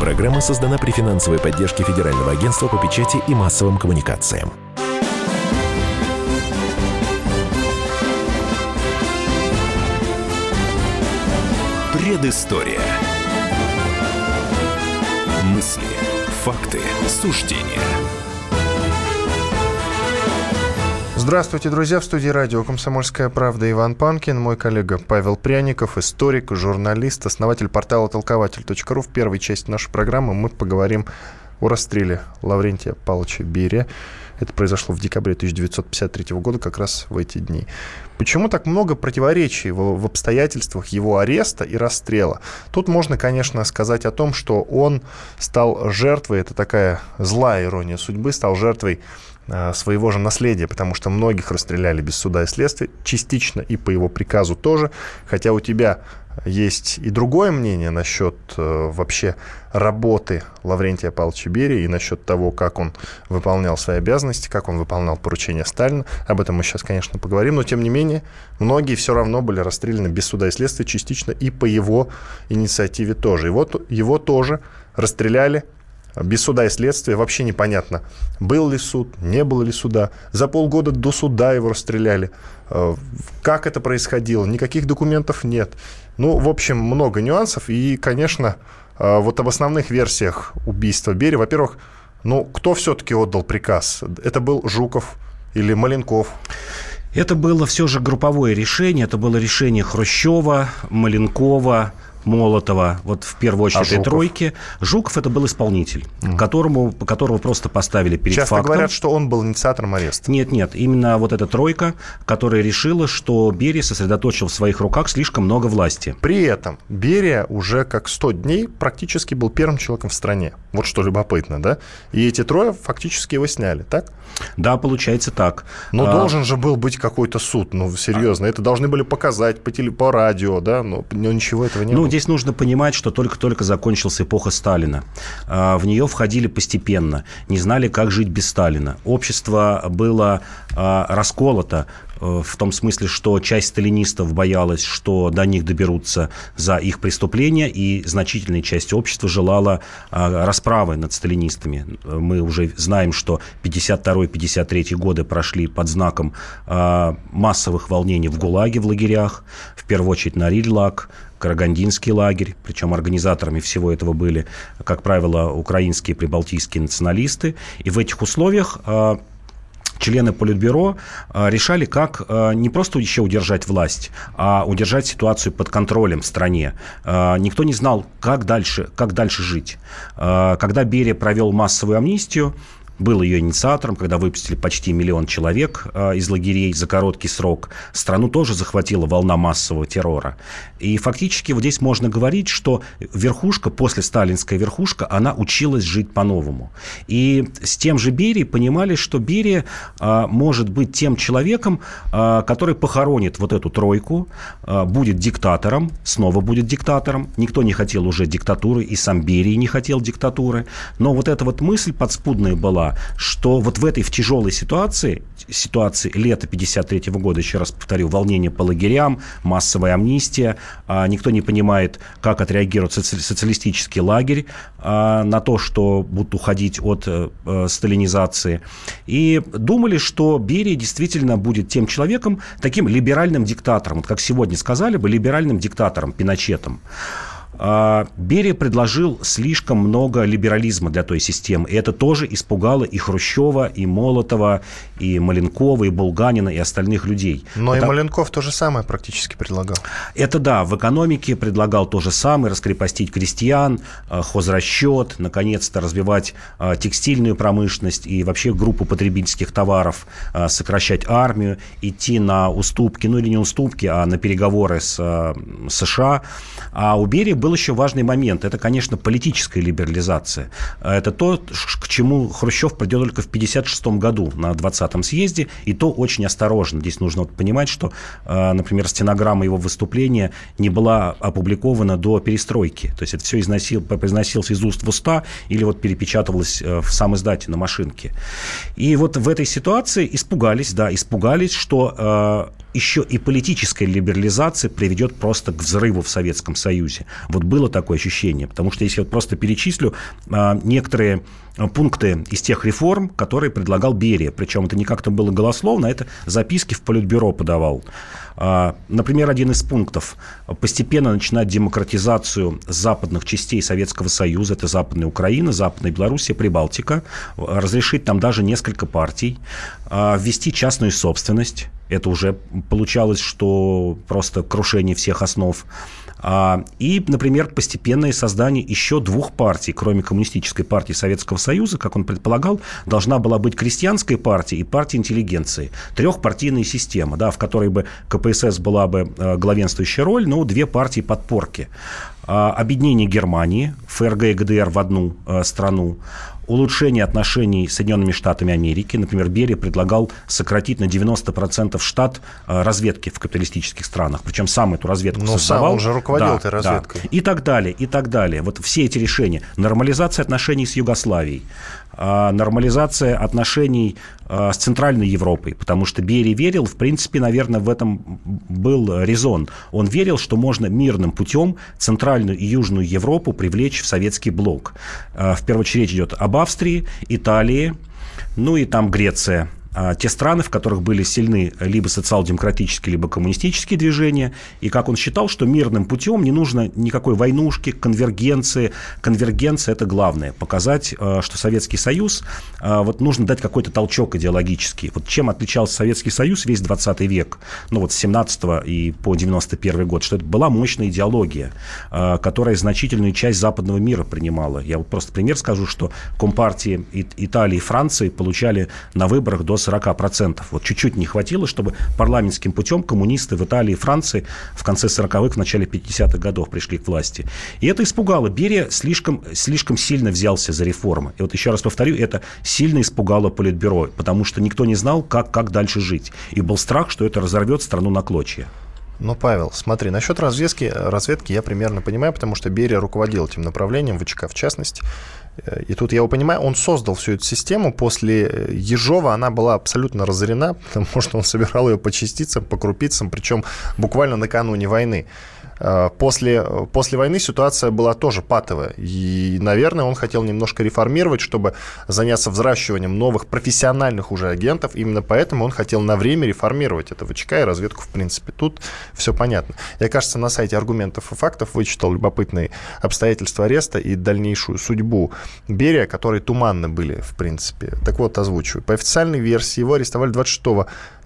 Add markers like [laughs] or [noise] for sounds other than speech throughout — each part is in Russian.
Программа создана при финансовой поддержке Федерального агентства по печати и массовым коммуникациям. Предыстория. Мысли, факты, суждения. Здравствуйте, друзья. В студии радио «Комсомольская правда» Иван Панкин, мой коллега Павел Пряников, историк, журналист, основатель портала толкователь.ру. В первой части нашей программы мы поговорим о расстреле Лаврентия Павловича Берия. Это произошло в декабре 1953 года, как раз в эти дни. Почему так много противоречий в, обстоятельствах его ареста и расстрела? Тут можно, конечно, сказать о том, что он стал жертвой, это такая злая ирония судьбы, стал жертвой своего же наследия, потому что многих расстреляли без суда и следствия, частично и по его приказу тоже, хотя у тебя есть и другое мнение насчет э, вообще работы Лаврентия Павловича Берии и насчет того, как он выполнял свои обязанности, как он выполнял поручения Сталина. Об этом мы сейчас, конечно, поговорим, но тем не менее многие все равно были расстреляны без суда и следствия, частично и по его инициативе тоже. И его тоже расстреляли без суда и следствия вообще непонятно, был ли суд, не было ли суда. За полгода до суда его расстреляли. Э, как это происходило? Никаких документов нет. Ну, в общем, много нюансов. И, конечно, э, вот об основных версиях убийства Бери. Во-первых, ну, кто все-таки отдал приказ? Это был Жуков или Маленков? Это было все же групповое решение. Это было решение Хрущева, Маленкова, Молотова, вот в первую очередь а этой тройки. Жуков это был исполнитель, угу. которому, которого просто поставили перед Часто фактом. говорят, что он был инициатором ареста. Нет, нет, именно вот эта тройка, которая решила, что Берия сосредоточил в своих руках слишком много власти. При этом Берия уже как 100 дней практически был первым человеком в стране. Вот что любопытно, да? И эти трое фактически его сняли, так? Да, получается так. Но а... должен же был быть какой-то суд, ну, серьезно. А... Это должны были показать по, теле... по радио, да? Но, но ничего этого не ну, было здесь нужно понимать, что только-только закончилась эпоха Сталина. А, в нее входили постепенно, не знали, как жить без Сталина. Общество было а, расколото в том смысле, что часть сталинистов боялась, что до них доберутся за их преступления, и значительная часть общества желала э, расправы над сталинистами. Мы уже знаем, что 52-53 годы прошли под знаком э, массовых волнений в ГУЛАГе, в лагерях, в первую очередь на Рильлак, Карагандинский лагерь, причем организаторами всего этого были, как правило, украинские прибалтийские националисты. И в этих условиях члены Политбюро э, решали, как э, не просто еще удержать власть, а удержать ситуацию под контролем в стране. Э, никто не знал, как дальше, как дальше жить. Когда Берия провел массовую амнистию, был ее инициатором, когда выпустили почти миллион человек э, из лагерей за короткий срок. Страну тоже захватила волна массового террора. И фактически вот здесь можно говорить, что верхушка, после сталинская верхушка, она училась жить по-новому. И с тем же Берией понимали, что Берия э, может быть тем человеком, э, который похоронит вот эту тройку, будет диктатором, снова будет диктатором. Никто не хотел уже диктатуры, и сам Берия не хотел диктатуры. Но вот эта вот мысль подспудная была, что вот в этой в тяжелой ситуации, ситуации лета 53 года, еще раз повторю, волнение по лагерям, массовая амнистия, а, никто не понимает, как отреагирует соци- социалистический лагерь а, на то, что будут уходить от а, сталинизации. И думали, что Берия действительно будет тем человеком, таким либеральным диктатором, вот как сегодня сказали бы, либеральным диктатором, Пиночетом. А, Берия предложил слишком много либерализма для той системы. И это тоже испугало и Хрущева, и Молотова, и Маленкова, и Булганина, и остальных людей. Но это... и Маленков то же самое практически предлагал. Это да, в экономике предлагал то же самое, раскрепостить крестьян, а, хозрасчет, наконец-то развивать а, текстильную промышленность и вообще группу потребительских товаров, сокращать армию, идти на уступки, ну или не уступки, а на переговоры с США. А у Берии был еще важный момент. Это, конечно, политическая либерализация. Это то, к чему Хрущев придет только в 1956 году на 20-м съезде, и то очень осторожно. Здесь нужно вот понимать, что, э, например, стенограмма его выступления не была опубликована до перестройки. То есть это все износил, произносилось из уст в уста или вот перепечатывалось э, в сам издате на машинке. И вот в этой ситуации испугались, да, испугались, что э, еще и политическая либерализация приведет просто к взрыву в Советском Союзе. Вот Вот было такое ощущение. Потому что если вот просто перечислю а, некоторые пункты из тех реформ, которые предлагал Берия. Причем это не как-то было голословно, а это записки в Политбюро подавал. А, например, один из пунктов – постепенно начинать демократизацию западных частей Советского Союза, это Западная Украина, Западная Белоруссия, Прибалтика, разрешить там даже несколько партий, а, ввести частную собственность, это уже получалось, что просто крушение всех основ. А, и, например, постепенное создание еще двух партий, кроме коммунистической партии Советского Союза, как он предполагал, должна была быть крестьянская партия и партия интеллигенции. Трехпартийная система, да, в которой бы КПСС была бы э, главенствующая роль, но две партии подпорки. А, объединение Германии, ФРГ и ГДР в одну э, страну, улучшение отношений с Соединенными Штатами Америки. Например, Берия предлагал сократить на 90% штат э, разведки в капиталистических странах. Причем сам эту разведку Но создавал. сам он же руководил да, этой разведкой. Да. И так далее, и так далее. Вот все эти решения. Нормализация отношений с Югославией. А, нормализация отношений а, с Центральной Европой, потому что Берия верил, в принципе, наверное, в этом был резон. Он верил, что можно мирным путем Центральную и Южную Европу привлечь в советский блок. А, в первую очередь идет об Австрии, Италии, ну и там Греция – те страны, в которых были сильны либо социал-демократические, либо коммунистические движения, и как он считал, что мирным путем не нужно никакой войнушки, конвергенции. Конвергенция – это главное. Показать, а, что Советский Союз, а, вот нужно дать какой-то толчок идеологический. Вот чем отличался Советский Союз весь 20 век, ну вот с 17 и по 91 год, что это была мощная идеология, которая значительную часть западного мира принимала. Я вот просто пример скажу, что компартии Италии и Франции получали на выборах до 40%. Вот чуть-чуть не хватило, чтобы парламентским путем коммунисты в Италии и Франции в конце 40-х, в начале 50-х годов пришли к власти. И это испугало. Берия слишком, слишком сильно взялся за реформы. И вот еще раз повторю, это сильно испугало Политбюро, потому что никто не знал, как, как дальше жить. И был страх, что это разорвет страну на клочья. Ну, Павел, смотри, насчет разведки, разведки я примерно понимаю, потому что Берия руководил этим направлением, ВЧК в частности. И тут я его понимаю, он создал всю эту систему. После э, Ежова она была абсолютно разорена, [laughs] потому что он собирал ее по частицам, по крупицам, причем буквально накануне войны. Э, после, после войны ситуация была тоже патовая. И, наверное, он хотел немножко реформировать, чтобы заняться взращиванием новых профессиональных уже агентов. Именно поэтому он хотел на время реформировать это ВЧК и разведку в принципе. Тут все понятно. Я, кажется, на сайте аргументов и фактов вычитал любопытные обстоятельства ареста и дальнейшую судьбу Берия, которые туманны были, в принципе. Так вот, озвучиваю. По официальной версии его арестовали 26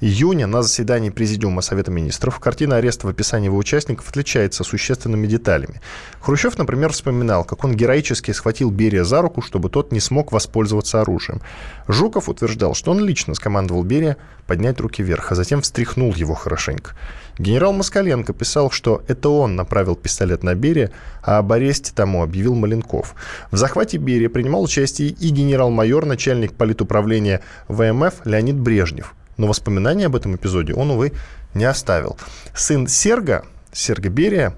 июня на заседании Президиума Совета Министров. Картина ареста в описании его участников отличается существенными деталями. Хрущев, например, вспоминал, как он героически схватил Берия за руку, чтобы тот не смог воспользоваться оружием. Жуков утверждал, что он лично скомандовал Берия поднять руки вверх, а затем встряхнул его хорошенько. Генерал Москаленко писал, что это он направил пистолет на Берия, а об аресте тому объявил Маленков. В захвате Берия принимал участие и генерал-майор, начальник политуправления ВМФ Леонид Брежнев – но воспоминаний об этом эпизоде он, увы, не оставил. Сын Серга, Серга Берия,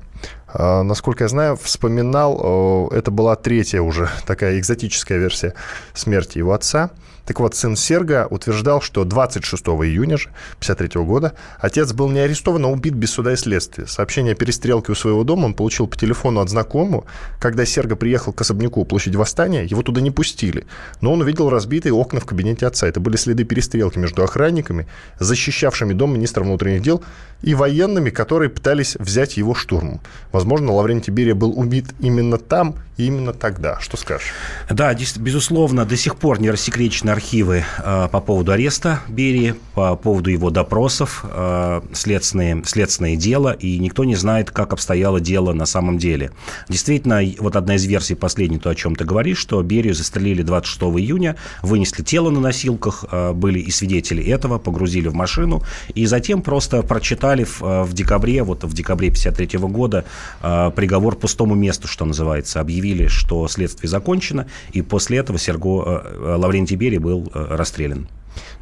а, насколько я знаю, вспоминал, это была третья уже такая экзотическая версия смерти его отца – так вот, сын Серга утверждал, что 26 июня же 1953 года отец был не арестован, а убит без суда и следствия. Сообщение о перестрелке у своего дома он получил по телефону от знакомого. Когда Серга приехал к особняку площадь Восстания, его туда не пустили. Но он увидел разбитые окна в кабинете отца. Это были следы перестрелки между охранниками, защищавшими дом министра внутренних дел, и военными, которые пытались взять его штурмом. Возможно, Лаврентий Берия был убит именно там и именно тогда. Что скажешь? Да, безусловно, до сих пор не рассекречены архивы э, по поводу ареста Берии, по поводу его допросов, э, следственные, следственное дело, и никто не знает, как обстояло дело на самом деле. Действительно, вот одна из версий последней, то, о чем ты говоришь, что Берию застрелили 26 июня, вынесли тело на носилках, э, были и свидетели этого, погрузили в машину, и затем просто прочитали в, э, в декабре, вот в декабре 53 года, приговор пустому месту, что называется, объявили, что следствие закончено, и после этого Серго э, Лаврентий Берия был э, расстрелян.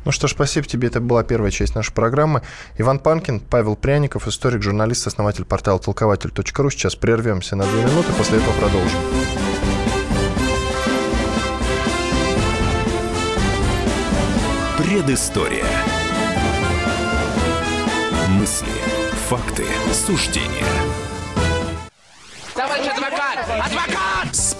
Ну что ж, спасибо тебе. Это была первая часть нашей программы. Иван Панкин, Павел Пряников, историк, журналист, основатель портала толкователь.ру. Сейчас прервемся на две минуты, после этого продолжим. Предыстория. Мысли, факты, суждения.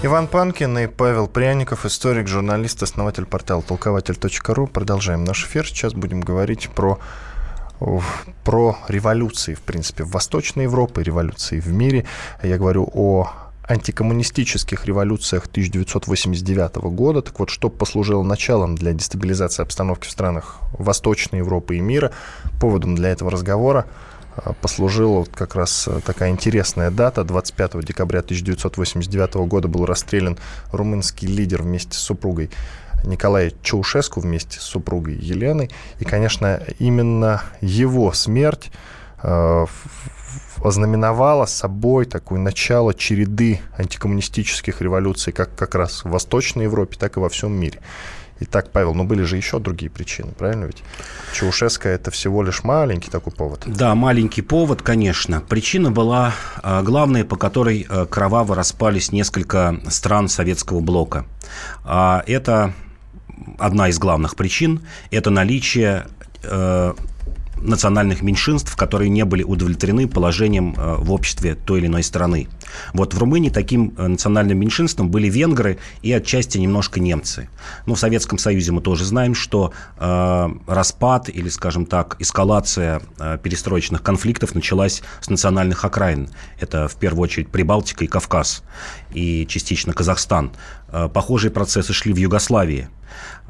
Иван Панкин и Павел Пряников, историк, журналист, основатель портала толкователь.ру. Продолжаем наш эфир. Сейчас будем говорить про про революции, в принципе, в Восточной Европе, революции в мире. Я говорю о антикоммунистических революциях 1989 года. Так вот, что послужило началом для дестабилизации обстановки в странах Восточной Европы и мира, поводом для этого разговора – а, послужила как раз э, такая интересная дата. 25 декабря 1989 года был расстрелян румынский лидер вместе с супругой Николая Чаушеску вместе с супругой Еленой. И, конечно, именно его смерть э, ознаменовала собой такое начало череды антикоммунистических революций как как раз в Восточной Европе, так и во всем мире. Итак, Павел, но были же еще другие причины, правильно ведь? Чаушеско это всего лишь маленький такой повод. Да, маленький повод, конечно. Причина была а, главная, по которой а, кроваво распались несколько стран советского блока. А, это одна из главных причин. Это наличие э, национальных меньшинств, которые не были удовлетворены положением э, в обществе той или иной страны. Вот в Румынии таким э, национальным меньшинством были венгры и отчасти немножко немцы. Но в Советском Союзе мы тоже знаем, что э, распад или, скажем так, эскалация э, перестроечных конфликтов началась с национальных окраин. Это в первую очередь Прибалтика и Кавказ, и частично Казахстан. Э, похожие процессы шли в Югославии.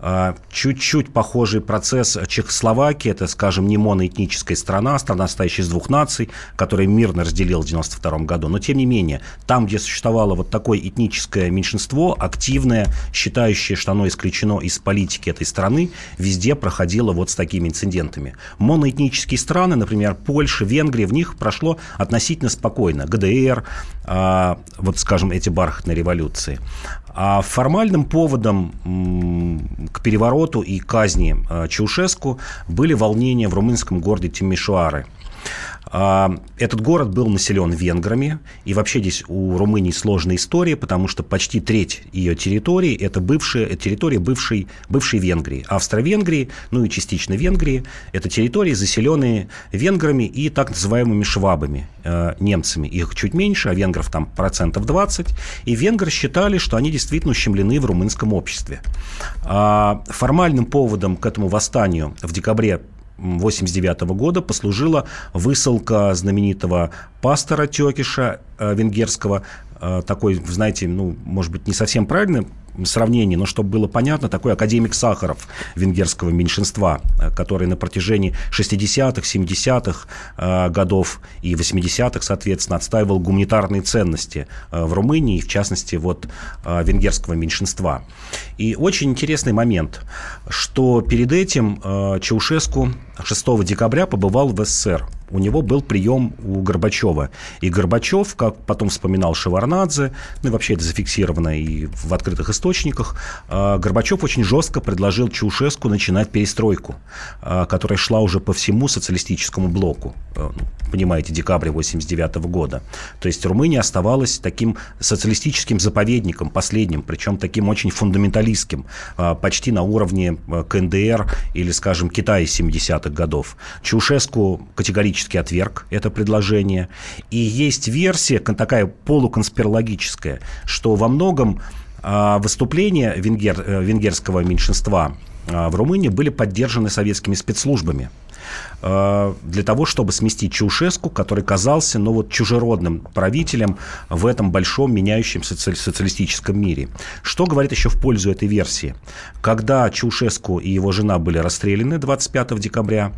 А, чуть-чуть похожий процесс Чехословакии. Это, скажем, не моноэтническая страна, страна, состоящая из двух наций, которая мирно разделила в 1992 году. Но, тем не менее, там, где существовало вот такое этническое меньшинство, активное, считающее, что оно исключено из политики этой страны, везде проходило вот с такими инцидентами. Моноэтнические страны, например, Польша, Венгрия, в них прошло относительно спокойно. ГДР, а, вот, скажем, эти бархатные революции. А формальным поводом к перевороту и казни э, Чаушеску были волнения в румынском городе Тимишуары – а, этот город был населен венграми, и вообще здесь у Румынии сложная история, потому что почти треть ее территории – это бывшая территория бывшей, бывшей Венгрии. Австро-Венгрии, ну и частично Венгрии – это территории, заселенные венграми и так называемыми швабами, э, немцами. Их чуть меньше, а венгров там процентов 20. И венгры считали, что они действительно ущемлены в румынском обществе. А формальным поводом к этому восстанию в декабре 1989 года послужила высылка знаменитого пастора Текиша э, венгерского, э, такой, знаете, ну, может быть, не совсем правильный сравнении, но чтобы было понятно, такой академик Сахаров венгерского меньшинства, э, который на протяжении 60-х, 70-х э, годов и 80-х, соответственно, отстаивал гуманитарные ценности э, в Румынии, в частности, вот венгерского меньшинства. И очень интересный момент, что перед этим Чаушеску 6 декабря побывал в СССР у него был прием у Горбачева. И Горбачев, как потом вспоминал Шеварнадзе, ну и вообще это зафиксировано и в открытых источниках, а, Горбачев очень жестко предложил Чаушеску начинать перестройку, а, которая шла уже по всему социалистическому блоку. А, ну, понимаете, декабря 89 года. То есть Румыния оставалась таким социалистическим заповедником, последним, причем таким очень фундаменталистским, почти на уровне КНДР или, скажем, Китая 70-х годов. Чаушеску категорически категорически отверг это предложение. И есть версия, такая полуконспирологическая, что во многом а, выступления венгер, э, венгерского меньшинства а, в Румынии были поддержаны советскими спецслужбами. Э, для того, чтобы сместить Чаушеску, который казался ну, вот, чужеродным правителем в этом большом меняющемся социалистическом мире. Что говорит еще в пользу этой версии? Когда Чаушеску и его жена были расстреляны 25 декабря,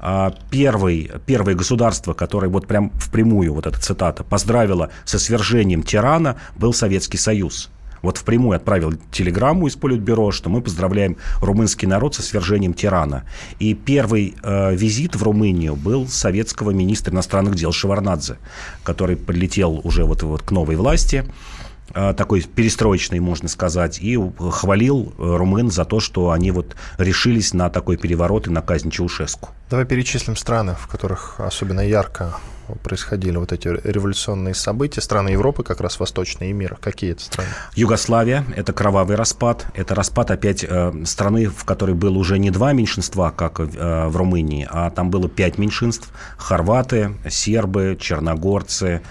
э, первый, первое государство, которое вот прям впрямую, вот эта цитата, поздравило со свержением тирана, был Советский Союз. Вот впрямую отправил телеграмму из Политбюро, что мы поздравляем румынский народ со свержением тирана. И первый э, визит в Румынию был советского министра иностранных дел Шеварнадзе, который прилетел уже вот, вот к новой власти э, такой перестроечный, можно сказать, и хвалил э, румын за то, что они вот решились на такой переворот и на казнь Чаушеску. Давай перечислим страны, в которых особенно ярко происходили вот эти революционные события, страны Европы, как раз восточные и мира. Какие это страны? Югославия – это кровавый распад. Это распад опять э, страны, в которой было уже не два меньшинства, как э, в Румынии, а там было пять меньшинств. Хорваты, сербы, черногорцы,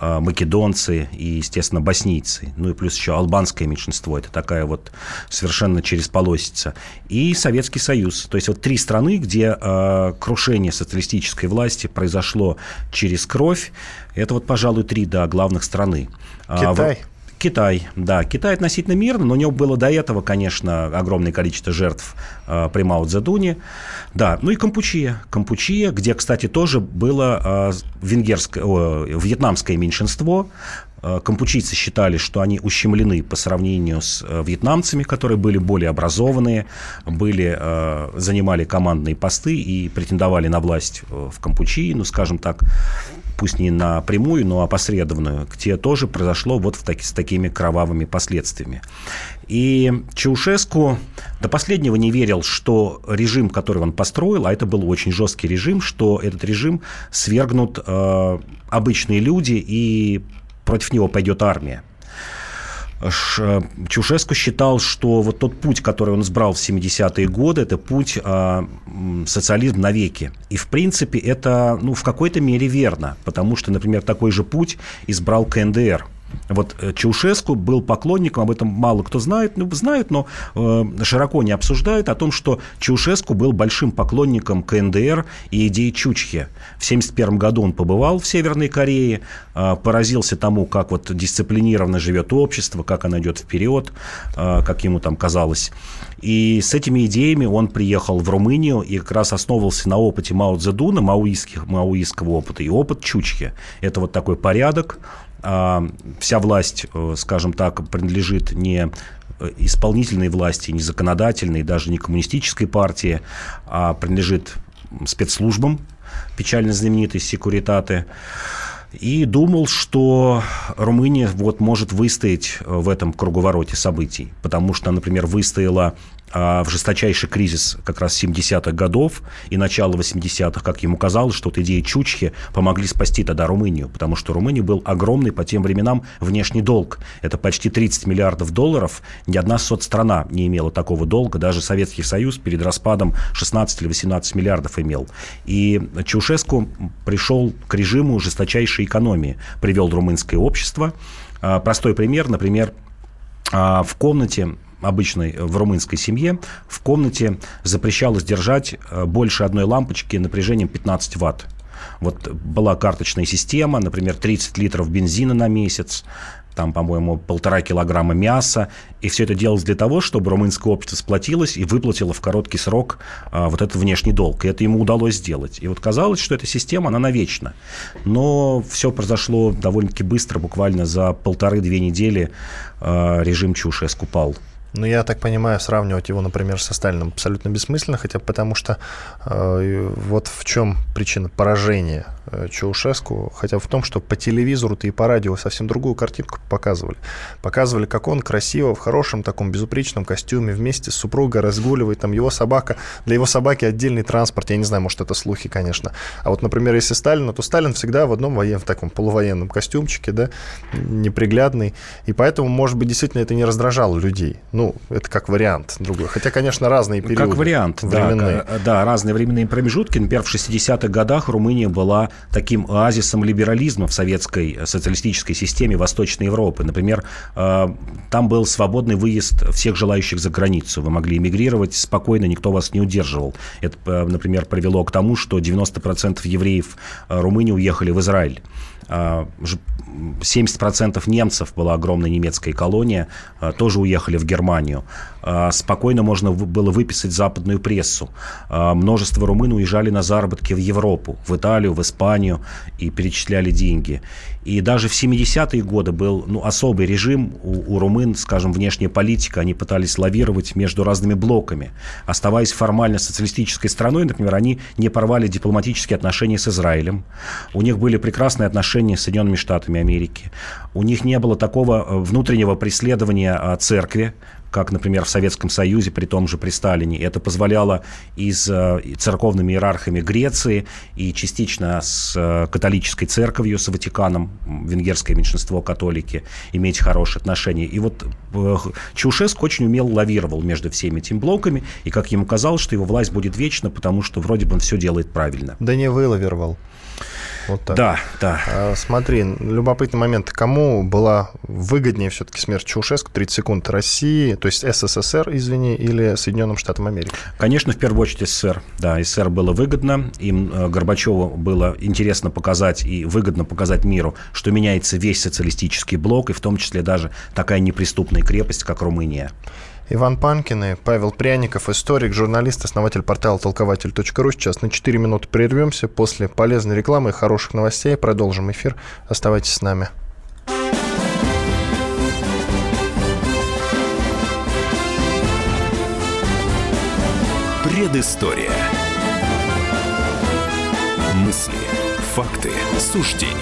македонцы и, естественно, боснийцы. Ну и плюс еще албанское меньшинство. Это такая вот совершенно через полосица. И Советский Союз. То есть вот три страны, где э, крушение социалистической власти произошло через кровь. Это вот, пожалуй, три да, главных страны. А, Китай. Китай, да. Китай относительно мирно, но у него было до этого, конечно, огромное количество жертв э, при Мао Цзэдуне. Да, ну и Кампучия. Кампучия, где, кстати, тоже было э, венгерское, о, вьетнамское меньшинство. Э, кампучийцы считали, что они ущемлены по сравнению с э, вьетнамцами, которые были более образованные, были, э, занимали командные посты и претендовали на власть в Кампучии, ну, скажем так, пусть не напрямую, но опосредованную, где тоже произошло вот в таки, с такими кровавыми последствиями. И Чаушеску до последнего не верил, что режим, который он построил, а это был очень жесткий режим, что этот режим свергнут э, обычные люди и против него пойдет армия. Чушеску считал, что вот тот путь, который он избрал в 70-е годы, это путь э, социализм навеки. И, в принципе, это ну, в какой-то мере верно, потому что, например, такой же путь избрал КНДР – вот э, Чаушеску был поклонником, об этом мало кто знает, ну, знают, но э, широко не обсуждают о том, что Чаушеску был большим поклонником КНДР и идеи Чучхи. В 1971 году он побывал в Северной Корее, э, поразился тому, как вот дисциплинированно живет общество, как оно идет вперед, э, как ему там казалось. И с этими идеями он приехал в Румынию и как раз основывался на опыте Мао Цзэдуна, маоистских, маоистского опыта, и опыт Чучхи. Это вот такой порядок, вся власть, э, скажем так, принадлежит не э, исполнительной власти, не законодательной, даже не коммунистической партии, а принадлежит спецслужбам, печально знаменитой секуритаты. И думал, что Румыния вот может выстоять э, в этом круговороте событий, потому что, например, выстояла а, в жесточайший кризис как раз 70-х годов и начало 80-х, как ему казалось, что вот идеи Чучхи помогли спасти тогда Румынию, потому что Румыния был огромный по тем временам внешний долг. Это почти 30 миллиардов долларов. Ни одна соцстрана не имела такого долга, даже Советский Союз перед распадом 16 или 18 миллиардов имел. И Чаушеску пришел к режиму жесточайшей экономии, привел румынское общество. А, простой пример, например, а, в комнате обычной в румынской семье в комнате запрещалось держать э, больше одной лампочки напряжением 15 ватт. Вот была карточная система, например, 30 литров бензина на месяц, там, по-моему, полтора килограмма мяса. И все это делалось для того, чтобы румынское общество сплотилось и выплатило в короткий срок а, вот этот внешний долг. И это ему удалось сделать. И вот казалось, что эта система, она навечна. Но все произошло довольно-таки быстро, буквально за полторы-две недели а, режим Чушеску пал. Ну, я так понимаю, сравнивать его, например, со Сталиным абсолютно бессмысленно, хотя потому что э, вот в чем причина поражения э, Чаушеску, хотя в том, что по телевизору-то и по радио совсем другую картинку показывали. Показывали, как он красиво, в хорошем таком безупречном костюме вместе с супругой разгуливает, там его собака, для его собаки отдельный транспорт, я не знаю, может, это слухи, конечно. А вот, например, если Сталин, то Сталин всегда в одном воен, в таком полувоенном костюмчике, да, неприглядный, и поэтому, может быть, действительно это не раздражало людей ну, это как вариант другой. Хотя, конечно, разные периоды. Как вариант, временные. да. Да, разные временные промежутки. Например, в 60-х годах Румыния была таким оазисом либерализма в советской социалистической системе Восточной Европы. Например, э, там был свободный выезд всех желающих за границу. Вы могли эмигрировать спокойно, никто вас не удерживал. Это, э, например, привело к тому, что 90% евреев э, Румынии уехали в Израиль. 70% немцев была огромная немецкая колония, тоже уехали в Германию. А, спокойно можно было выписать западную прессу. А, множество румын уезжали на заработки в Европу, в Италию, в Испанию и перечисляли деньги. И даже в 70-е годы был ну, особый режим у, у румын, скажем, внешняя политика. Они пытались лавировать между разными блоками. Оставаясь формально социалистической страной, например, они не порвали дипломатические отношения с Израилем. У них были прекрасные отношения с Соединенными Штатами Америки. У них не было такого э, внутреннего преследования а, церкви как, например, в Советском Союзе, при том же при Сталине. Это позволяло и с э, церковными иерархами Греции, и частично с э, католической церковью, с Ватиканом, венгерское меньшинство католики, иметь хорошие отношения. И вот э, Чаушеску очень умело лавировал между всеми этими блоками, и, как ему казалось, что его власть будет вечна, потому что вроде бы он все делает правильно. Да не вылавировал. Вот так. Да, да. А, смотри, любопытный момент. Кому была выгоднее все-таки смерть Чаушеску, 30 секунд России, то есть СССР, извини, или Соединенным Штатам Америки? Конечно, в первую очередь СССР. Да, СССР было выгодно. Им э, Горбачеву было интересно показать и выгодно показать миру, что меняется весь социалистический блок, и в том числе даже такая неприступная крепость, как Румыния. Иван Панкин и Павел Пряников, историк, журналист, основатель портала толкователь.ру. Сейчас на 4 минуты прервемся. После полезной рекламы и хороших новостей продолжим эфир. Оставайтесь с нами. Предыстория. Мысли, факты, суждения.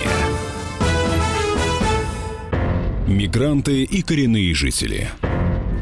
Мигранты и коренные жители –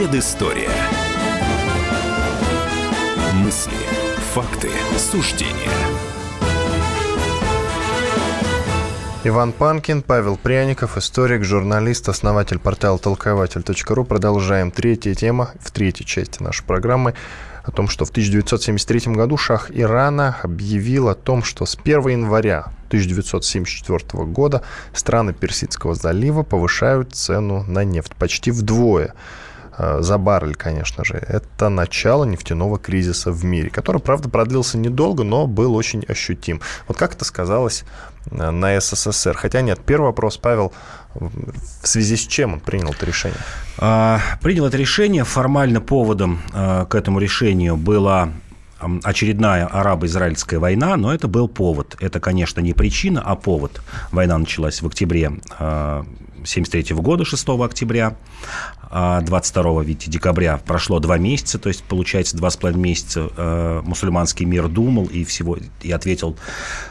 Предыстория. Мысли, факты, суждения. Иван Панкин, Павел Пряников, историк, журналист, основатель портала толкователь.ру. Продолжаем. Третья тема в третьей части нашей программы о том, что в 1973 году шах Ирана объявил о том, что с 1 января 1974 года страны Персидского залива повышают цену на нефть почти вдвое. Э, за баррель, конечно же. Это начало нефтяного кризиса в мире, который, правда, продлился недолго, но был очень ощутим. Вот как это сказалось э, на СССР? Хотя нет, первый вопрос, Павел, в связи с чем он принял это решение? А, принял это решение. Формально поводом а, к этому решению была очередная арабо-израильская война, но это был повод. Это, конечно, не причина, а повод. Война началась в октябре 1973 года, 6 октября. 22 а видите, декабря прошло два месяца, то есть, получается, два с половиной месяца э, мусульманский мир думал и, всего, и ответил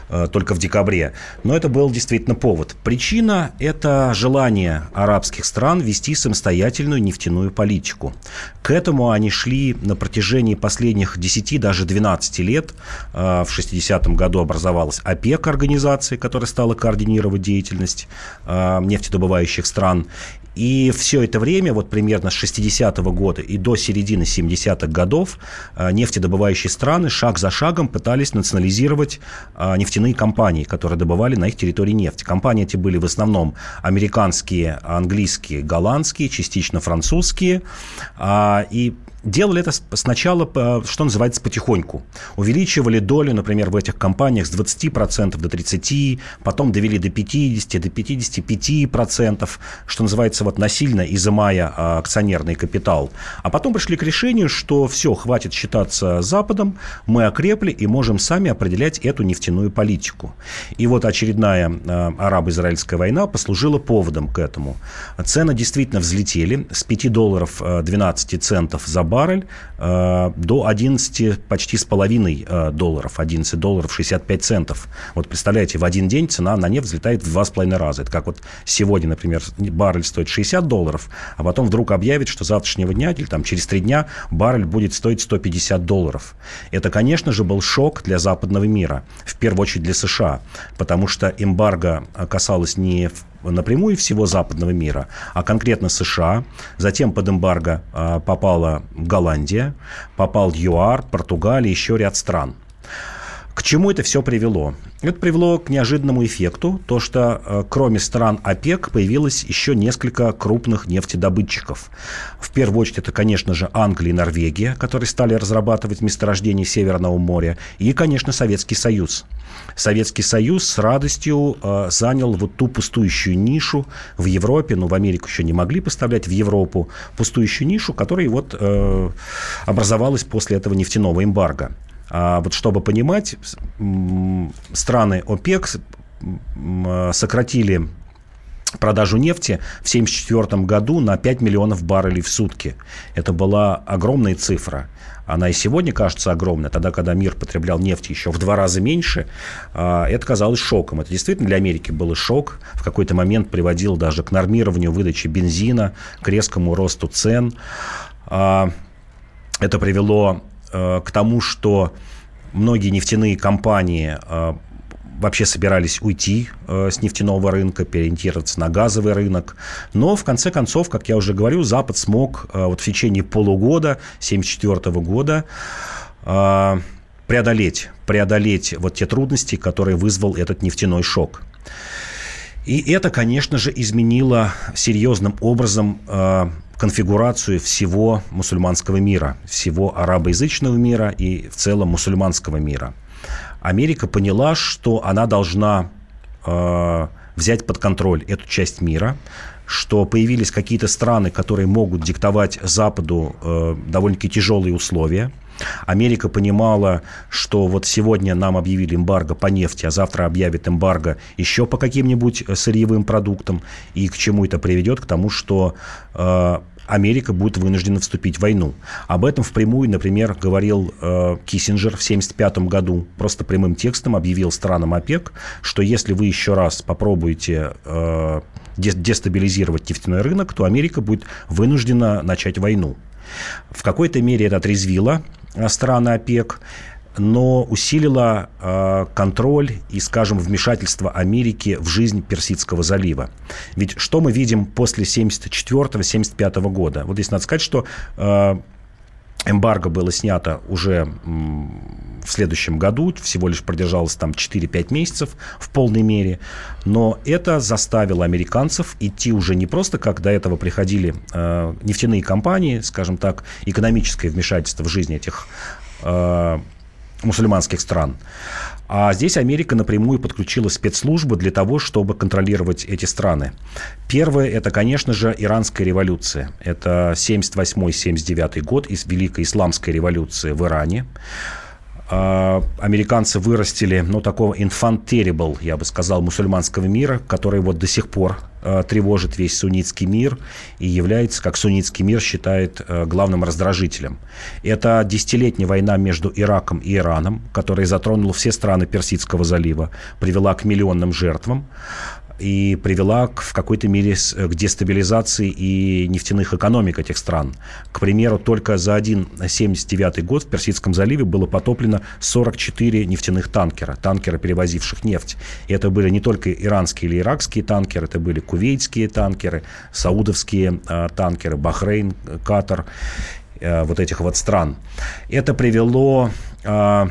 э, только в декабре. Но это был действительно повод. Причина – это желание арабских стран вести самостоятельную нефтяную политику. К этому они шли на протяжении последних 10, даже 12 лет. Э, в 60-м году образовалась ОПЕК, организация, которая стала координировать деятельность э, нефтедобывающих стран. И все это время, вот примерно с 60-го года и до середины 70-х годов, э, нефтедобывающие страны шаг за шагом пытались национализировать э, нефтяные компании, которые добывали на их территории нефть. Компании эти были в основном американские, английские, голландские, частично французские. А, и Делали это сначала, что называется, потихоньку. Увеличивали долю, например, в этих компаниях с 20% до 30%, потом довели до 50%, до 55%, что называется, вот насильно изымая а, акционерный капитал. А потом пришли к решению, что все, хватит считаться Западом, мы окрепли и можем сами определять эту нефтяную политику. И вот очередная а, арабо-израильская война послужила поводом к этому. Цены действительно взлетели с 5 долларов 12 центов за баррель э, до 11 почти с половиной э, долларов, 11 долларов 65 центов. Вот представляете, в один день цена на нефть взлетает в два с половиной раза. Это как вот сегодня, например, баррель стоит 60 долларов, а потом вдруг объявит, что завтрашнего дня или там через три дня баррель будет стоить 150 долларов. Это, конечно же, был шок для западного мира, в первую очередь для США, потому что эмбарго касалось не напрямую всего западного мира, а конкретно США. Затем под эмбарго а, попала Голландия, попал ЮАР, Португалия, еще ряд стран. К чему это все привело? Это привело к неожиданному эффекту, то что э, кроме стран ОПЕК появилось еще несколько крупных нефтедобытчиков. В первую очередь это, конечно же, Англия и Норвегия, которые стали разрабатывать месторождения Северного моря, и, конечно, Советский Союз. Советский Союз с радостью э, занял вот ту пустующую нишу в Европе, ну, в Америку еще не могли поставлять, в Европу пустующую нишу, которая вот э, образовалась после этого нефтяного эмбарго. А вот чтобы понимать, страны ОПЕК сократили продажу нефти в 1974 году на 5 миллионов баррелей в сутки. Это была огромная цифра. Она и сегодня кажется огромной. Тогда, когда мир потреблял нефть еще в два раза меньше, а, это казалось шоком. Это действительно для Америки был шок. В какой-то момент приводил даже к нормированию выдачи бензина, к резкому росту цен. А, это привело к тому, что многие нефтяные компании э, вообще собирались уйти э, с нефтяного рынка, переориентироваться на газовый рынок. Но, в конце концов, как я уже говорю, Запад смог вот в течение полугода 1974 года преодолеть, преодолеть вот те трудности, которые вызвал этот нефтяной шок. И это, конечно же, изменило серьезным образом конфигурацию всего мусульманского мира, всего арабоязычного мира и в целом мусульманского мира. Америка поняла, что она должна э, взять под контроль эту часть мира, что появились какие-то страны, которые могут диктовать Западу э, довольно-таки тяжелые условия – Америка понимала, что вот сегодня нам объявили эмбарго по нефти, а завтра объявят эмбарго еще по каким-нибудь э, сырьевым продуктам. И к чему это приведет? К тому, что э, Америка будет вынуждена вступить в войну. Об этом впрямую, например, говорил э, Киссинджер в 1975 году. Просто прямым текстом объявил странам ОПЕК, что если вы еще раз попробуете э, дестабилизировать нефтяной рынок, то Америка будет вынуждена начать войну. В какой-то мере это отрезвило Э, страны ОПЕК, но усилила э, контроль и, скажем, вмешательство Америки в жизнь Персидского залива. Ведь что мы видим после 1974-1975 года? Вот здесь надо сказать, что э, эмбарго было снято уже в следующем году, всего лишь продержалось там 4-5 месяцев в полной мере, но это заставило американцев идти уже не просто, как до этого приходили э, нефтяные компании, скажем так, экономическое вмешательство в жизнь этих э, мусульманских стран, а здесь Америка напрямую подключила спецслужбы для того, чтобы контролировать эти страны. Первое – это, конечно же, иранская революция. Это 78-79 год из Великой Исламской революции в Иране. А, американцы вырастили, ну, такого terrible, я бы сказал, мусульманского мира, который вот до сих пор э, тревожит весь суннитский мир и является, как суннитский мир считает, э, главным раздражителем. Это десятилетняя война между Ираком и Ираном, которая затронула все страны Персидского залива, привела к миллионным жертвам и привела к, в какой-то мере к дестабилизации и нефтяных экономик этих стран. К примеру, только за один 79 год в Персидском заливе было потоплено 44 нефтяных танкера, танкера, перевозивших нефть. И это были не только иранские или иракские танкеры, это были кувейтские танкеры, саудовские э, танкеры, Бахрейн, Катар, э, вот этих вот стран. Это привело э,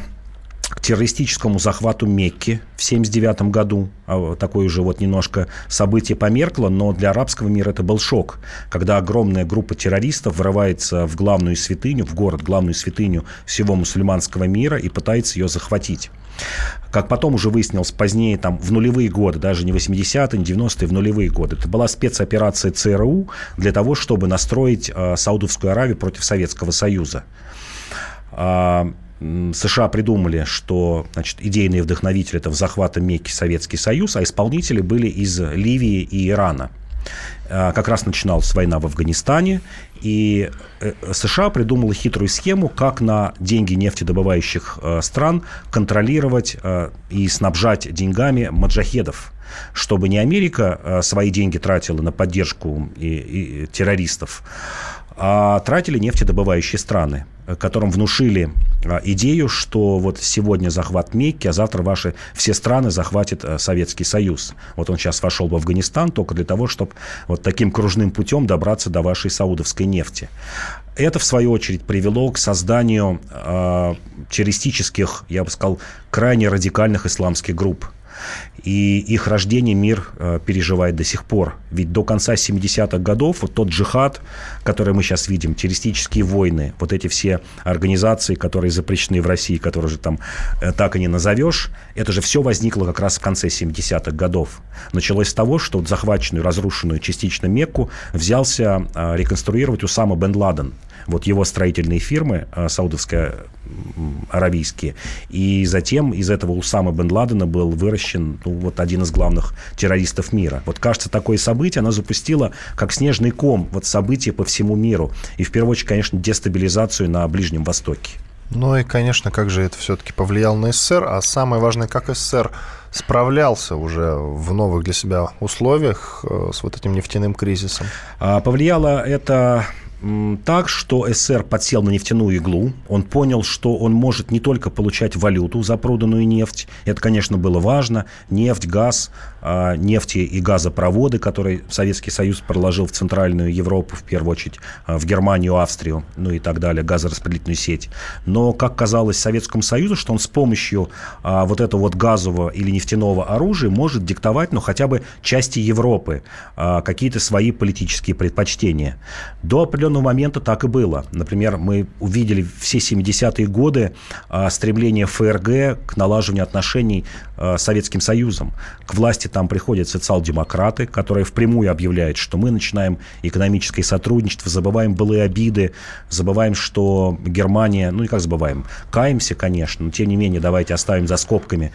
к террористическому захвату Мекки в 1979 году. А, такое уже вот немножко событие померкло, но для арабского мира это был шок, когда огромная группа террористов врывается в главную святыню, в город, главную святыню всего мусульманского мира и пытается ее захватить. Как потом уже выяснилось позднее, там, в нулевые годы, даже не 80-е, не 90-е, в нулевые годы, это была спецоперация ЦРУ для того, чтобы настроить э, Саудовскую Аравию против Советского Союза. Э, США придумали, что значит, идейные вдохновители этого захвата Мекки Советский Союз, а исполнители были из Ливии и Ирана. Э, как раз начиналась война в Афганистане, и э, США придумала хитрую схему, как на деньги нефтедобывающих э, стран контролировать и снабжать деньгами маджахедов чтобы не Америка свои деньги тратила на поддержку и, и террористов, а тратили нефтедобывающие страны, которым внушили а, идею, что вот сегодня захват Мекки, а завтра ваши все страны захватит а, Советский Союз. Вот он сейчас вошел в Афганистан только для того, чтобы вот таким кружным путем добраться до вашей саудовской нефти. Это, в свою очередь, привело к созданию э, террористических, я бы сказал, крайне радикальных исламских групп – и их рождение мир э, переживает до сих пор. Ведь до конца 70-х годов вот тот джихад, который мы сейчас видим, террористические войны, вот эти все организации, которые запрещены в России, которые же там э, так и не назовешь, это же все возникло как раз в конце 70-х годов. Началось с того, что вот захваченную, разрушенную частично Мекку взялся э, реконструировать Усама бен Ладен – вот его строительные фирмы э, саудовско-аравийские. И затем из этого Усама бен Ладена был выращен ну, вот один из главных террористов мира. Вот кажется, такое событие, оно запустило как снежный ком вот события по всему миру. И в первую очередь, конечно, дестабилизацию на Ближнем Востоке. Ну и, конечно, как же это все-таки повлияло на СССР, а самое важное, как СССР справлялся уже в новых для себя условиях э, с вот этим нефтяным кризисом? А, повлияло это так, что СССР подсел на нефтяную иглу. Он понял, что он может не только получать валюту за проданную нефть. Это, конечно, было важно. Нефть, газ, а, нефти и газопроводы, которые Советский Союз проложил в Центральную Европу, в первую очередь, а, в Германию, Австрию, ну и так далее, газораспределительную сеть. Но, как казалось Советскому Союзу, что он с помощью а, вот этого вот газового или нефтяного оружия может диктовать, ну, хотя бы части Европы какие-то свои политические предпочтения. До определенного определенного момента так и было. Например, мы увидели все 70-е годы а, стремление ФРГ к налаживанию отношений а, с Советским Союзом. К власти там приходят социал-демократы, которые впрямую объявляют, что мы начинаем экономическое сотрудничество, забываем былые обиды, забываем, что Германия, ну и как забываем, каемся, конечно, но тем не менее давайте оставим за скобками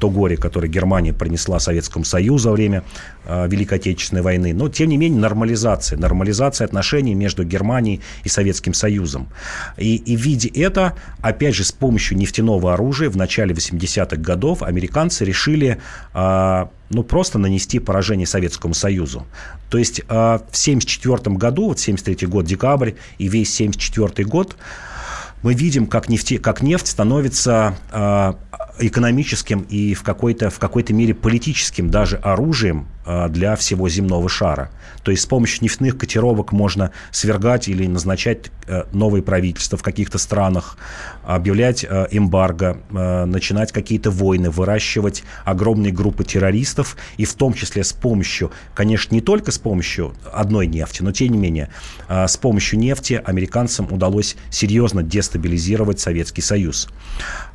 то горе, которое Германия принесла Советскому Союзу во время Великой Отечественной войны. Но тем не менее нормализация, нормализация отношений между Германией и Советским Союзом. И, и видя это, опять же, с помощью нефтяного оружия в начале 80-х годов американцы решили э, ну, просто нанести поражение Советскому Союзу. То есть в 1974 году, вот 73 год, декабрь, и весь 74 год, мы видим, как, нефти, как нефть становится экономическим и в какой-то в какой-то мере политическим даже оружием а, для всего земного шара. То есть с помощью нефтяных котировок можно свергать или назначать э, новые правительства в каких-то странах, объявлять э, эмбарго, э, начинать какие-то войны, выращивать огромные группы террористов, и в том числе с помощью, конечно, не только с помощью одной нефти, но тем не менее, с помощью нефти американцам удалось серьезно дестабилизировать Советский Союз.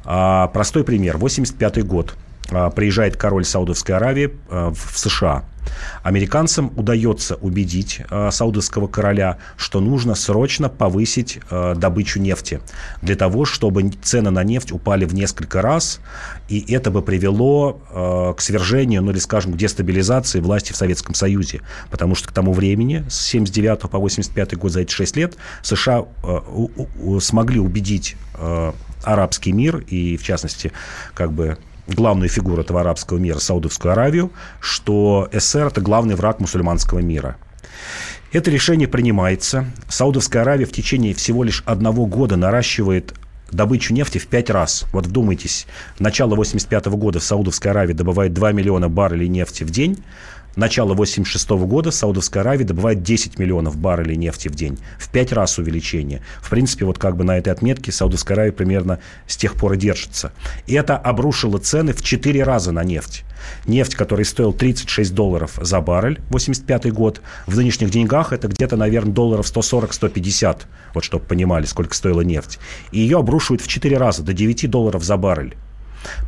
А, простой пример. 85 год. А, приезжает король Саудовской Аравии а, в США. Американцам удается убедить саудовского короля, что нужно срочно повысить добычу нефти для того, чтобы цены на нефть упали в несколько раз, и это бы привело к свержению, ну или, скажем, к дестабилизации власти в Советском Союзе. Потому что к тому времени, с 79 по 85 год, за эти 6 лет, США смогли убедить арабский мир и, в частности, как бы главную фигуру этого арабского мира, Саудовскую Аравию, что СССР – это главный враг мусульманского мира. Это решение принимается. Саудовская Аравия в течение всего лишь одного года наращивает добычу нефти в пять раз. Вот вдумайтесь, начало 85 года в Саудовской Аравии добывает 2 миллиона баррелей нефти в день, начала 1986 года Саудовская Аравия добывает 10 миллионов баррелей нефти в день. В 5 раз увеличение. В принципе, вот как бы на этой отметке Саудовская Аравия примерно с тех пор и держится. И это обрушило цены в 4 раза на нефть. Нефть, которая стоила 36 долларов за баррель, 85 год, в нынешних деньгах это где-то, наверное, долларов 140-150, вот чтобы понимали, сколько стоила нефть. И ее обрушивают в 4 раза, до 9 долларов за баррель.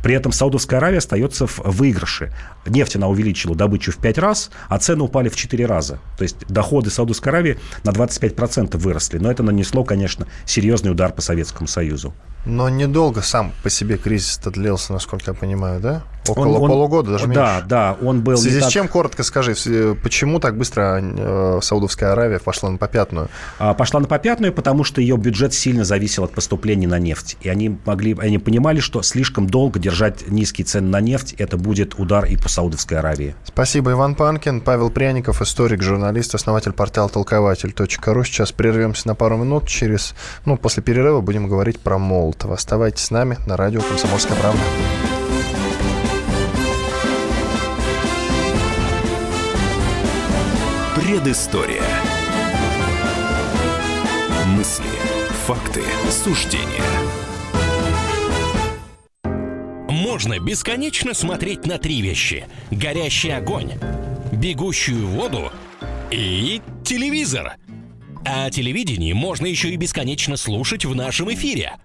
При этом Саудовская Аравия остается в выигрыше. Нефть она увеличила добычу в 5 раз, а цены упали в 4 раза. То есть доходы Саудовской Аравии на 25% выросли. Но это нанесло, конечно, серьезный удар по Советскому Союзу. Но недолго сам по себе кризис-то длился, насколько я понимаю, да? Около он, полугода, даже да, меньше. Да, да, он был... В связи так... с чем, коротко скажи, почему так быстро э, Саудовская Аравия пошла на попятную? А, пошла на попятную, потому что ее бюджет сильно зависел от поступлений на нефть. И они, могли, они понимали, что слишком долго держать низкие цены на нефть, это будет удар и по Саудовской Аравии. Спасибо, Иван Панкин. Павел Пряников, историк, журналист, основатель портала толкователь.ру. Сейчас прервемся на пару минут. Через, ну, после перерыва будем говорить про Молотова. Оставайтесь с нами на радио «Комсомольская правда». Предыстория. Мысли, факты, суждения. Можно бесконечно смотреть на три вещи. Горящий огонь, бегущую воду и телевизор. А телевидение можно еще и бесконечно слушать в нашем эфире –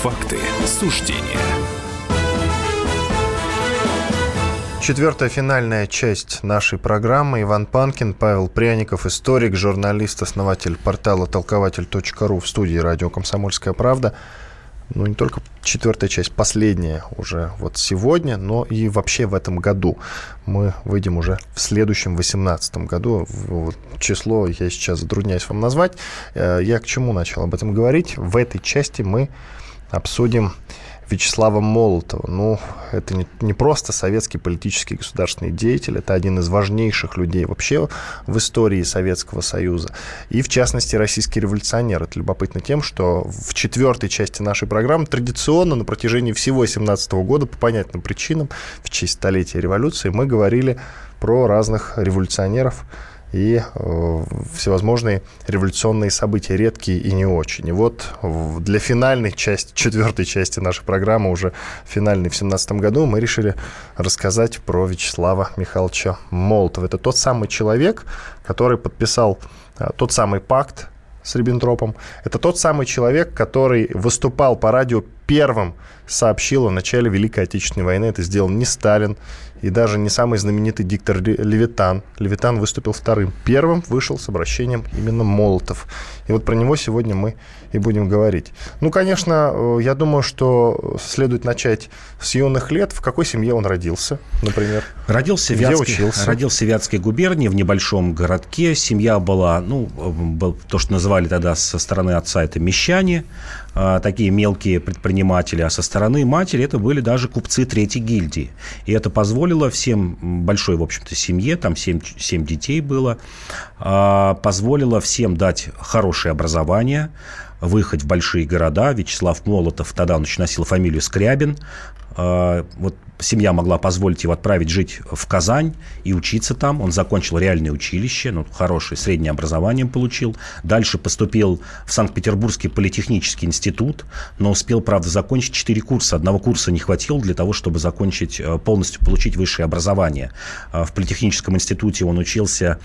факты, суждения. Четвертая финальная часть нашей программы. Иван Панкин, Павел Пряников, историк, журналист, основатель портала толкователь.ру в студии радио «Комсомольская правда». Ну, не только четвертая часть, последняя уже вот сегодня, но и вообще в этом году. Мы выйдем уже в следующем, 2018 году. Число я сейчас затрудняюсь вам назвать. Э, я к чему начал об этом говорить? В этой части мы обсудим Вячеслава Молотова. Ну, это не, не просто советский политический государственный деятель, это один из важнейших людей вообще в истории Советского Союза. И, в частности, российский революционер. Это любопытно тем, что в четвертой части нашей программы традиционно на протяжении всего 17 года по понятным причинам, в честь столетия революции, мы говорили про разных революционеров, и э, всевозможные революционные события, редкие и не очень. И вот для финальной части, четвертой части нашей программы, уже финальной в 2017 году, мы решили рассказать про Вячеслава Михайловича Молотова. Это тот самый человек, который подписал э, тот самый пакт с Риббентропом. Это тот самый человек, который выступал по радио первым, сообщил о начале Великой Отечественной войны. Это сделал не Сталин, и даже не самый знаменитый диктор Левитан. Левитан выступил вторым. Первым вышел с обращением именно Молотов. И вот про него сегодня мы и будем говорить. Ну, конечно, э, я думаю, что следует начать с юных лет. В какой семье он родился, например? Родился, Где Вятский, учился? родился в Вятской губернии, в небольшом городке. Семья была, ну, был, то, что называли тогда со стороны отца, это мещане, такие мелкие предприниматели, а со стороны матери это были даже купцы третьей гильдии. И это позволило всем, большой, в общем-то, семье, там 7, 7 детей было, а, позволило всем дать хорошее образование, выехать в большие города. Вячеслав Молотов, тогда он еще носил фамилию Скрябин, а, вот семья могла позволить его отправить жить в Казань и учиться там. Он закончил реальное училище, ну, хорошее среднее образование получил. Дальше поступил в Санкт-Петербургский политехнический институт, но успел, правда, закончить 4 курса. Одного курса не хватило для того, чтобы закончить, э, полностью получить высшее образование. А в политехническом институте он учился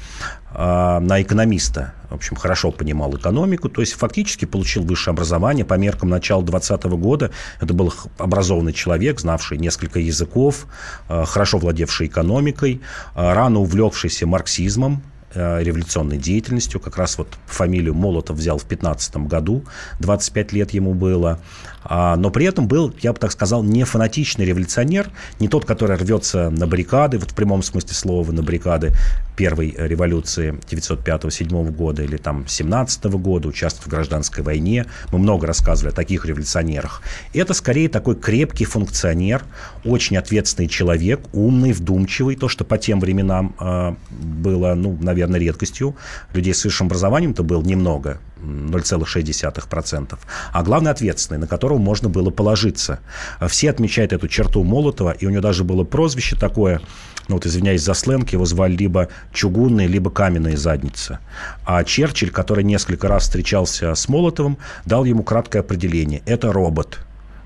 а, на экономиста. В общем, хорошо понимал экономику, то есть фактически получил высшее образование по меркам начала 20 года. Это был образованный человек, знавший несколько языков, а, хорошо владевший экономикой, а, рано увлекшийся марксизмом, революционной деятельностью. Как раз вот фамилию Молотов взял в 15 году, 25 лет ему было. Но при этом был, я бы так сказал, не фанатичный революционер, не тот, который рвется на баррикады, вот в прямом смысле слова на баррикады, первой революции 905-7 года или там 17 года, участвовать в гражданской войне. Мы много рассказывали о таких революционерах. Это скорее такой крепкий функционер, очень ответственный человек, умный, вдумчивый, то, что по тем временам э, было, ну, наверное, редкостью. Людей с высшим образованием-то было немного, 0,6%. А главное, ответственный, на которого можно было положиться. Все отмечают эту черту Молотова, и у него даже было прозвище такое – ну вот извиняюсь за сленг, его звали либо чугунные, либо каменные задницы. А Черчилль, который несколько раз встречался с Молотовым, дал ему краткое определение. Это робот.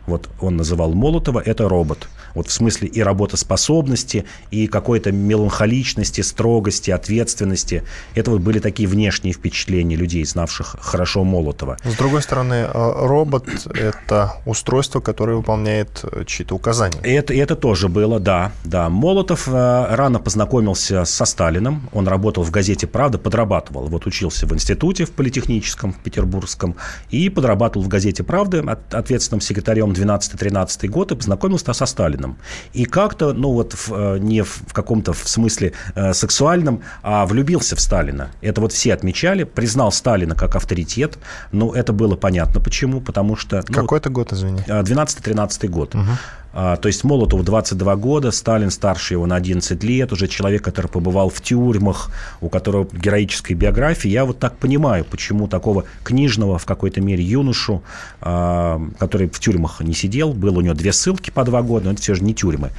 вот он называл Молотова, это робот. Вот в смысле и работоспособности, и какой-то меланхоличности, строгости, ответственности. Это вот были такие внешние впечатления людей, знавших хорошо Молотова. С другой стороны, э, робот — это устройство, которое выполняет э, чьи-то указания. Это, это тоже было, да. да. Молотов э, рано познакомился со Сталиным. Он работал в газете «Правда», подрабатывал. Вот учился в институте в политехническом, в Петербургском, и подрабатывал в газете «Правда» ответственным секретарем 12-13 год и познакомился со Сталиным. И как-то, ну вот в, э, не в, в каком-то в смысле э, сексуальном, а влюбился в Сталина. Это вот все отмечали, признал Сталина как авторитет. Но это было понятно почему, потому что... Ну, Какой это год, извини? 12-13 год. Угу. А, то есть Молотову 22 года, Сталин старше его на 11 лет, уже человек, который побывал в тюрьмах, у которого героическая биография. Я вот так понимаю, почему такого книжного в какой-то мере юношу, а, который в тюрьмах не сидел, было у него две ссылки по два года, но это все же не тюрьмы.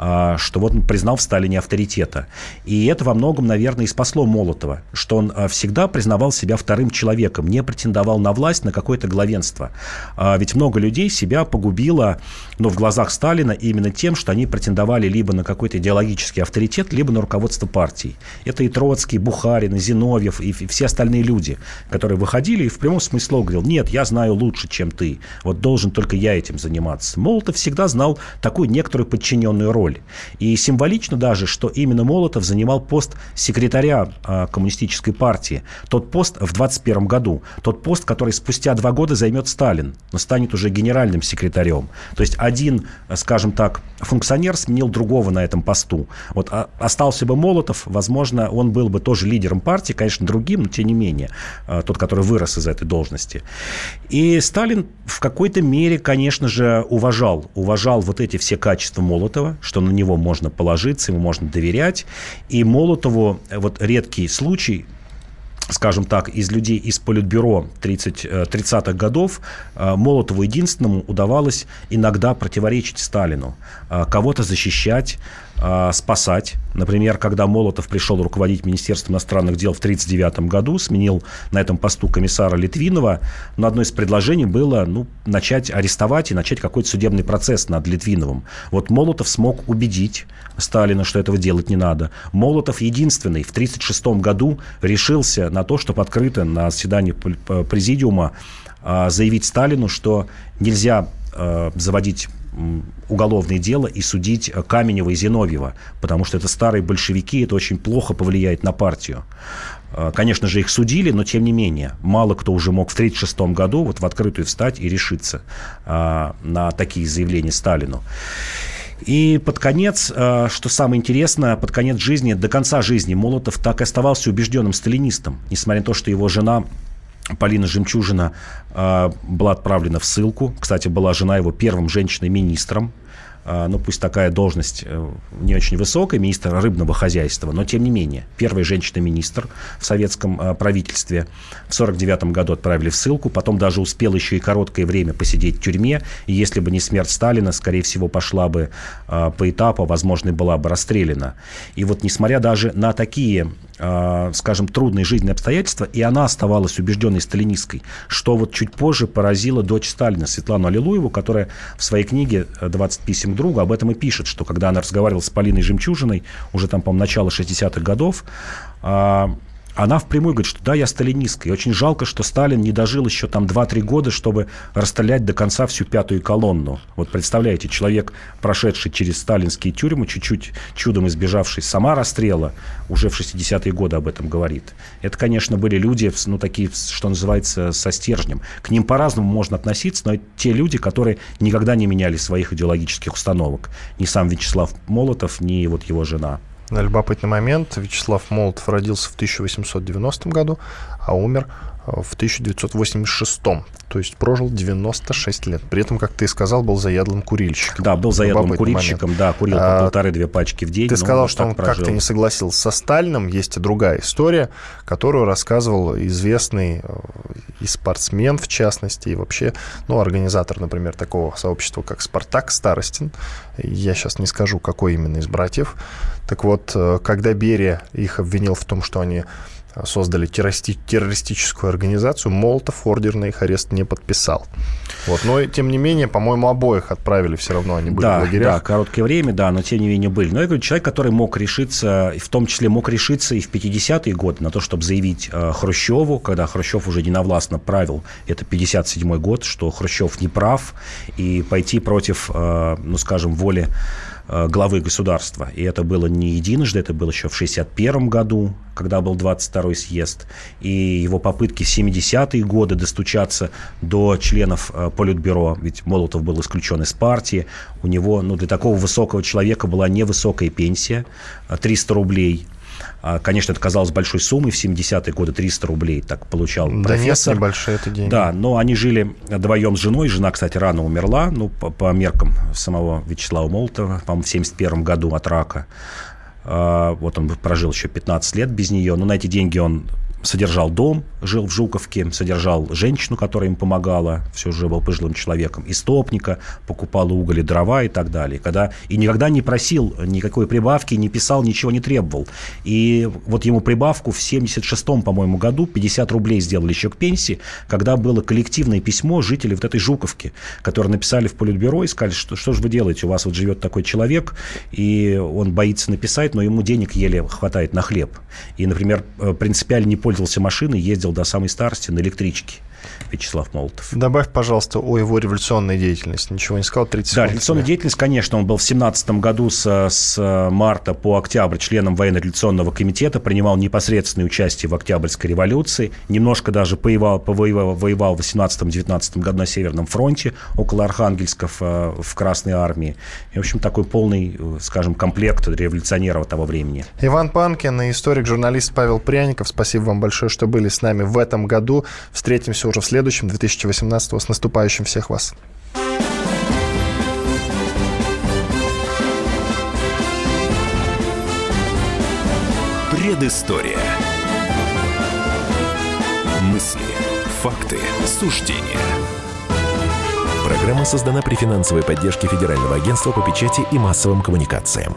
А, что вот он признал в Сталине авторитета. И это во многом, наверное, и спасло Молотова, что он всегда признавал себя вторым человеком, не претендовал на власть, на какое-то главенство. Ведь много людей себя погубило, но в глазах Сталина именно тем, что они претендовали либо на какой-то идеологический авторитет, либо на руководство партией. Это и Троцкий, Бухарин, и Зиновьев, и все остальные люди, которые выходили и в прямом смысле говорил, нет, я знаю лучше, чем ты, вот должен только я этим заниматься. Молотов всегда знал такую некоторую подчиненную роль. И символично даже, что именно Молотов занимал пост секретаря э, коммунистической партии. Тот пост в 21 году. Тот пост, который спустя два года займет Сталин, но станет уже генеральным секретарем. То есть один, скажем так, функционер сменил другого на этом посту. Вот а, остался бы Молотов, возможно, он был бы тоже лидером партии, конечно, другим, но тем не менее, э, тот, который вырос из этой должности. И Сталин в какой-то мере, конечно же, уважал, уважал вот эти все качества Молотова, что что на него можно положиться, ему можно доверять. И Молотову вот редкий случай, скажем так, из людей из Политбюро 30, 30-х э, годов э, Молотову единственному удавалось иногда противоречить Сталину, э, кого-то защищать, спасать. Например, когда Молотов пришел руководить Министерством иностранных дел в 1939 году, сменил на этом посту комиссара Литвинова, но одно из предложений было ну, начать арестовать и начать какой-то судебный процесс над Литвиновым. Вот Молотов смог убедить Сталина, что этого делать не надо. Молотов единственный в 1936 году решился на то, чтобы открыто на заседании президиума а, заявить Сталину, что нельзя а, заводить уголовное дело и судить Каменева и Зиновьева, потому что это старые большевики, это очень плохо повлияет на партию. А, конечно же, их судили, но тем не менее, мало кто уже мог в 1936 году вот в открытую встать и решиться на такие заявления Сталину. И под конец, э, что самое интересное, под конец жизни, до конца жизни Молотов так и оставался убежденным сталинистом, несмотря на то, что его жена Полина Жемчужина э, была отправлена в ссылку. Кстати, была жена его первым женщиной-министром ну пусть такая должность э, не очень высокая, министр рыбного хозяйства, но тем не менее, первая женщина-министр в советском а, правительстве. В 49 году отправили в ссылку, потом даже успел еще и короткое время посидеть в тюрьме, и если бы не смерть Сталина, скорее всего, пошла бы а, по этапу, возможно, была бы расстреляна. И вот несмотря даже на такие скажем, трудные жизненные обстоятельства, и она оставалась убежденной сталинисткой, что вот чуть позже поразило дочь Сталина, Светлану Аллилуеву, которая в своей книге «20 писем другу об этом и пишет, что когда она разговаривала с Полиной Жемчужиной, уже там, по-моему, начало 60-х годов, а, она впрямую говорит, что да, я сталинистка. И очень жалко, что Сталин не дожил еще там 2-3 года, чтобы расстрелять до конца всю пятую колонну. Вот представляете, человек, прошедший через сталинские тюрьмы, чуть-чуть чудом избежавший сама расстрела, уже в 60-е годы об этом говорит. Это, конечно, были люди, ну, такие, что называется, со стержнем. К ним по-разному можно относиться, но это те люди, которые никогда не меняли своих идеологических установок. Ни сам Вячеслав Молотов, ни вот его жена. Любопытный момент. Вячеслав Молотов родился в 1890 году, а умер в 1986 то есть прожил 96 лет. При этом, как ты сказал, был заядлым курильщиком. Да, был заядлым курильщиком, момент. да, курил по а, полторы-две пачки в день. Ты сказал, что он как-то не согласился со Сталиным. Есть и другая история, которую рассказывал известный э, и спортсмен, в частности, и вообще, ну, организатор, например, такого сообщества, как «Спартак» Старостин. Я сейчас не скажу, какой именно из братьев. Так вот, э, когда Берия их обвинил в том, что они создали террористи- террористическую организацию, Молотов ордер на их арест не подписал. Вот. Но, тем не менее, по-моему, обоих отправили все равно, они были да, в лагерях. Да, короткое время, да, но тем не менее были. Но я говорю, человек, который мог решиться, в том числе мог решиться и в 50-е годы на то, чтобы заявить э, Хрущеву, когда Хрущев уже единовластно правил, это 57-й год, что Хрущев не прав, и пойти против, э, ну, скажем, воли главы государства. И это было не единожды, это было еще в 1961 году, когда был 22-й съезд. И его попытки в 70-е годы достучаться до членов э, Политбюро, ведь Молотов был исключен из партии, у него, ну, для такого высокого человека была невысокая пенсия, 300 э, рублей – конечно, это казалось большой суммой в 70-е годы, 300 рублей так получал да профессор. нет, небольшие это деньги. Да, но они жили вдвоем с женой. Жена, кстати, рано умерла, ну, по, по меркам самого Вячеслава Молотова, по-моему, в 71 году от рака. А, вот он прожил еще 15 лет без нее, но на эти деньги он содержал дом, жил в Жуковке, содержал женщину, которая им помогала, все же был пожилым человеком, истопника, покупал уголь и дрова и так далее. Когда, и никогда не просил никакой прибавки, не писал, ничего не требовал. И вот ему прибавку в 76-м, по-моему, году 50 рублей сделали еще к пенсии, когда было коллективное письмо жителей вот этой Жуковки, которые написали в Политбюро и сказали, что, что же вы делаете, у вас вот живет такой человек, и он боится написать, но ему денег еле хватает на хлеб. И, например, э, принципиально не пользовался машиной, ездил до самой старости на электричке. Вячеслав Молотов. Добавь, пожалуйста, о его революционной деятельности. Ничего не сказал, 30 секунд. Да, революционная деятельность, конечно, он был в 17 году с, с марта по октябрь членом военно-революционного комитета, принимал непосредственное участие в Октябрьской революции, немножко даже воевал, повоевал, воевал в 18-19 году на Северном фронте, около Архангельска в, э, в Красной армии. И, в общем, такой полный, э, скажем, комплект революционеров того времени. Иван Панкин и историк-журналист Павел Пряников, спасибо вам большое, что были с нами в этом году. Встретимся уже в следующем, 2018 С наступающим всех вас! Предыстория. Мысли, факты, суждения. Программа создана при финансовой поддержке Федерального агентства по печати и массовым коммуникациям.